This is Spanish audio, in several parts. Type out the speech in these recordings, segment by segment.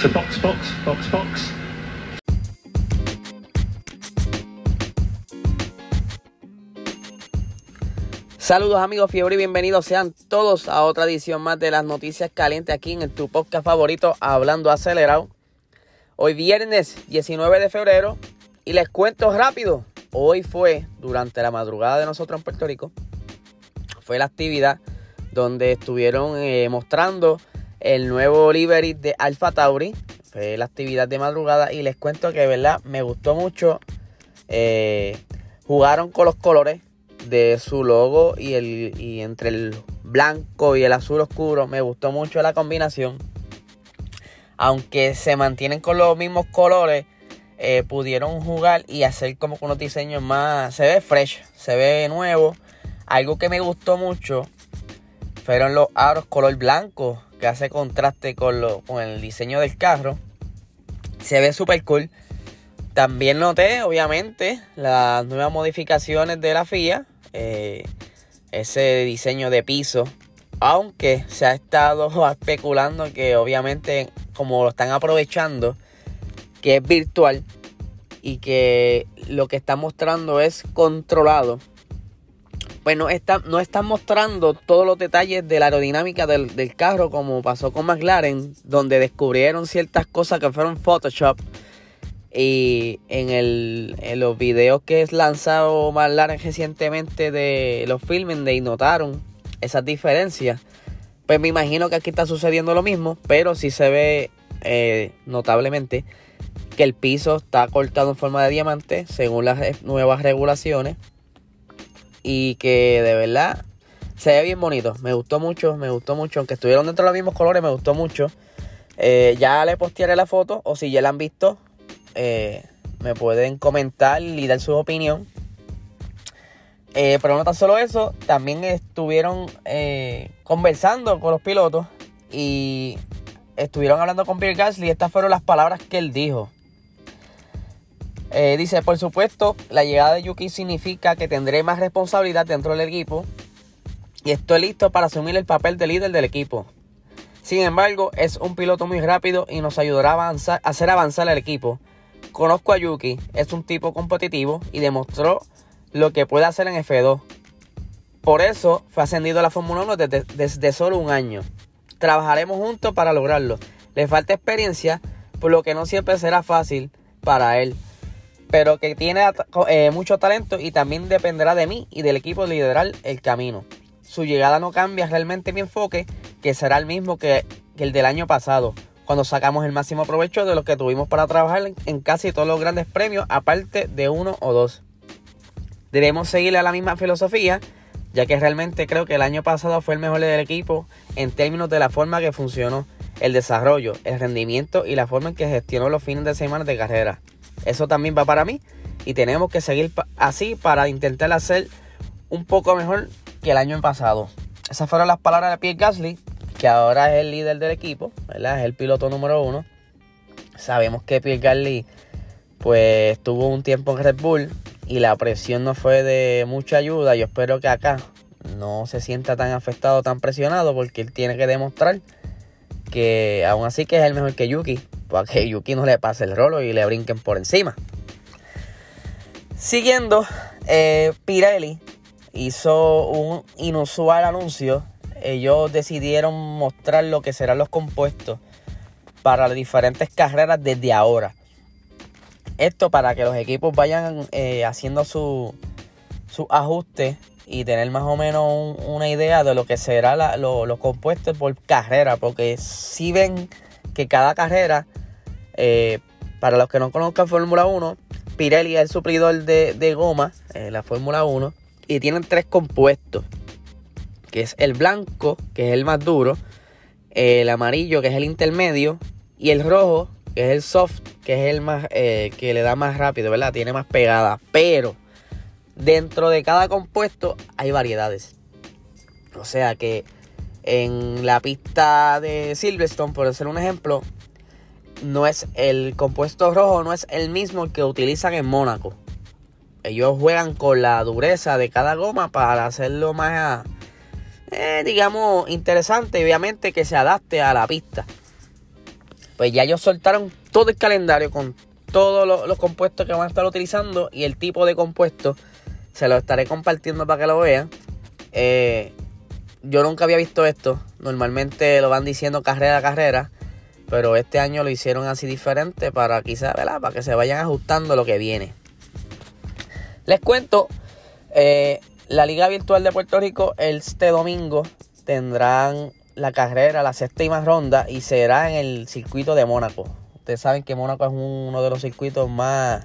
So box, box, box, box. Saludos amigos Fiebre y bienvenidos sean todos a otra edición más de las noticias calientes aquí en tu podcast favorito Hablando Acelerado. Hoy viernes 19 de febrero y les cuento rápido, hoy fue durante la madrugada de nosotros en Puerto Rico, fue la actividad donde estuvieron eh, mostrando el nuevo livery de Alpha Tauri, fue la actividad de madrugada y les cuento que verdad me gustó mucho, eh, jugaron con los colores de su logo y, el, y entre el blanco y el azul oscuro. Me gustó mucho la combinación. Aunque se mantienen con los mismos colores, eh, pudieron jugar y hacer como con unos diseños más... Se ve fresh, se ve nuevo. Algo que me gustó mucho fueron los aros color blanco, que hace contraste con, lo, con el diseño del carro. Se ve súper cool. También noté, obviamente, las nuevas modificaciones de la FIA. Eh, ese diseño de piso. Aunque se ha estado especulando que obviamente como lo están aprovechando, que es virtual y que lo que está mostrando es controlado. Pues no, está, no están mostrando todos los detalles de la aerodinámica del, del carro como pasó con McLaren, donde descubrieron ciertas cosas que fueron Photoshop y en, el, en los videos que es lanzado McLaren recientemente de los filmes de notaron esas diferencias. Pues me imagino que aquí está sucediendo lo mismo, pero sí se ve eh, notablemente que el piso está cortado en forma de diamante según las nuevas regulaciones y que de verdad se ve bien bonito. Me gustó mucho, me gustó mucho, aunque estuvieron dentro de los mismos colores, me gustó mucho. Eh, ya le postearé la foto o si ya la han visto, eh, me pueden comentar y dar su opinión. Eh, pero no tan solo eso, también estuvieron conversando con los pilotos y estuvieron hablando con Pierre Gasly. Estas fueron las palabras que él dijo. Dice, por supuesto, la llegada de Yuki significa que tendré más responsabilidad dentro del equipo y estoy listo para asumir el papel de líder del equipo. Sin embargo, es un piloto muy rápido y nos ayudará a, hacer avanzar el equipo. Conozco a Yuki, es un tipo competitivo y demostró lo que puede hacer en F2. Por eso fue ascendido a la Fórmula 1 desde, desde, solo un año. Trabajaremos juntos para lograrlo. Le falta experiencia, por lo que no siempre será fácil para él. Pero que tiene eh, mucho talento y también dependerá de mí y del equipo liderar el camino. Su llegada no cambia realmente mi enfoque, que será el mismo que, el del año pasado cuando sacamos el máximo provecho de lo que tuvimos para trabajar en casi todos los grandes premios, aparte de uno o dos. Debemos seguirle a la misma filosofía, ya que realmente creo que el año pasado fue el mejor del equipo en términos de la forma que funcionó, el desarrollo, el rendimiento y la forma en que gestionó los fines de semana de carrera. Eso también va para mí y tenemos que seguir así para intentar hacer un poco mejor que el año pasado. Esas fueron las palabras de Pierre Gasly, que ahora es el líder del equipo, ¿verdad? Es el piloto número uno. Sabemos que Pierre Gasly pues tuvo un tiempo en Red Bull y la presión no fue de mucha ayuda. Yo espero que acá no se sienta tan afectado, tan presionado, porque él tiene que demostrar que aún así que es el mejor que Yuki, para que Yuki no le pase el rolo y le brinquen por encima. Siguiendo, eh, Pirelli hizo un inusual anuncio ellos decidieron mostrar lo que serán los compuestos para las diferentes carreras desde ahora. Esto para que los equipos vayan eh, haciendo su, su ajuste y tener más o menos una idea de lo que será los compuestos por carrera. Porque si ven que cada carrera, eh, para los que no conozcan Fórmula 1, Pirelli es el suplidor de, goma, en la Fórmula 1, y tienen tres compuestos que es el blanco, que es el más duro, el amarillo, que es el intermedio, y el rojo, que es el soft, que es el más eh, que le da más rápido, ¿verdad? Tiene más pegada. Pero dentro de cada compuesto hay variedades. O sea que en la pista de Silverstone, por hacer un ejemplo, no es el compuesto rojo, no es el mismo que utilizan en Mónaco. Ellos juegan con la dureza de cada goma para hacerlo más eh, digamos, interesante, obviamente que se adapte a la pista. Pues ya ellos soltaron todo el calendario con todos los, compuestos que van a estar utilizando y el tipo de compuesto. Se lo estaré compartiendo para que lo vean. Eh, yo nunca había visto esto. Normalmente lo van diciendo carrera a carrera. Pero este año lo hicieron así diferente para quizás, ¿verdad? Para que se vayan ajustando lo que viene. Les cuento, eh, la Liga Virtual de Puerto Rico este domingo tendrán la carrera, la séptima ronda y será en el circuito de Mónaco. Ustedes saben que Mónaco es uno de los circuitos más,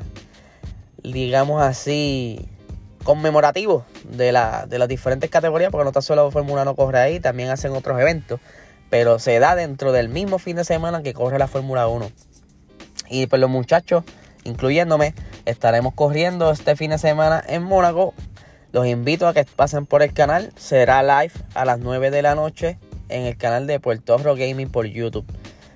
digamos así, conmemorativos de, la, de las diferentes categorías, porque no está solo Fórmula 1 corre ahí, también hacen otros eventos, pero se da dentro del mismo fin de semana que corre la Fórmula 1. Y pues los muchachos, incluyéndome, estaremos corriendo este fin de semana en Mónaco. Los invito a que pasen por el canal, será live a las 9 de la noche en el canal de Puerto Rico Gaming por YouTube.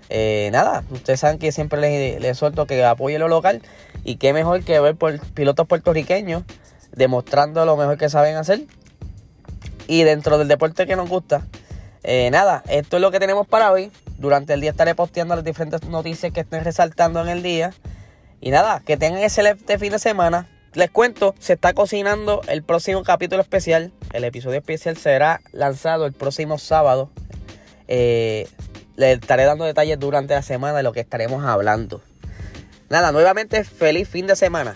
Eh, nada, ustedes saben que siempre les, les suelto que apoye lo local y qué mejor que ver por pilotos puertorriqueños demostrando lo mejor que saben hacer y dentro del deporte que nos gusta. Eh, nada, esto es lo que tenemos para hoy. Durante el día estaré posteando las diferentes noticias que estén resaltando en el día. Y nada, que tengan excelente fin de semana. Les cuento, se está cocinando el próximo capítulo especial. El episodio especial será lanzado el próximo sábado. Eh, le estaré dando detalles durante la semana de lo que estaremos hablando. Nada, nuevamente feliz fin de semana.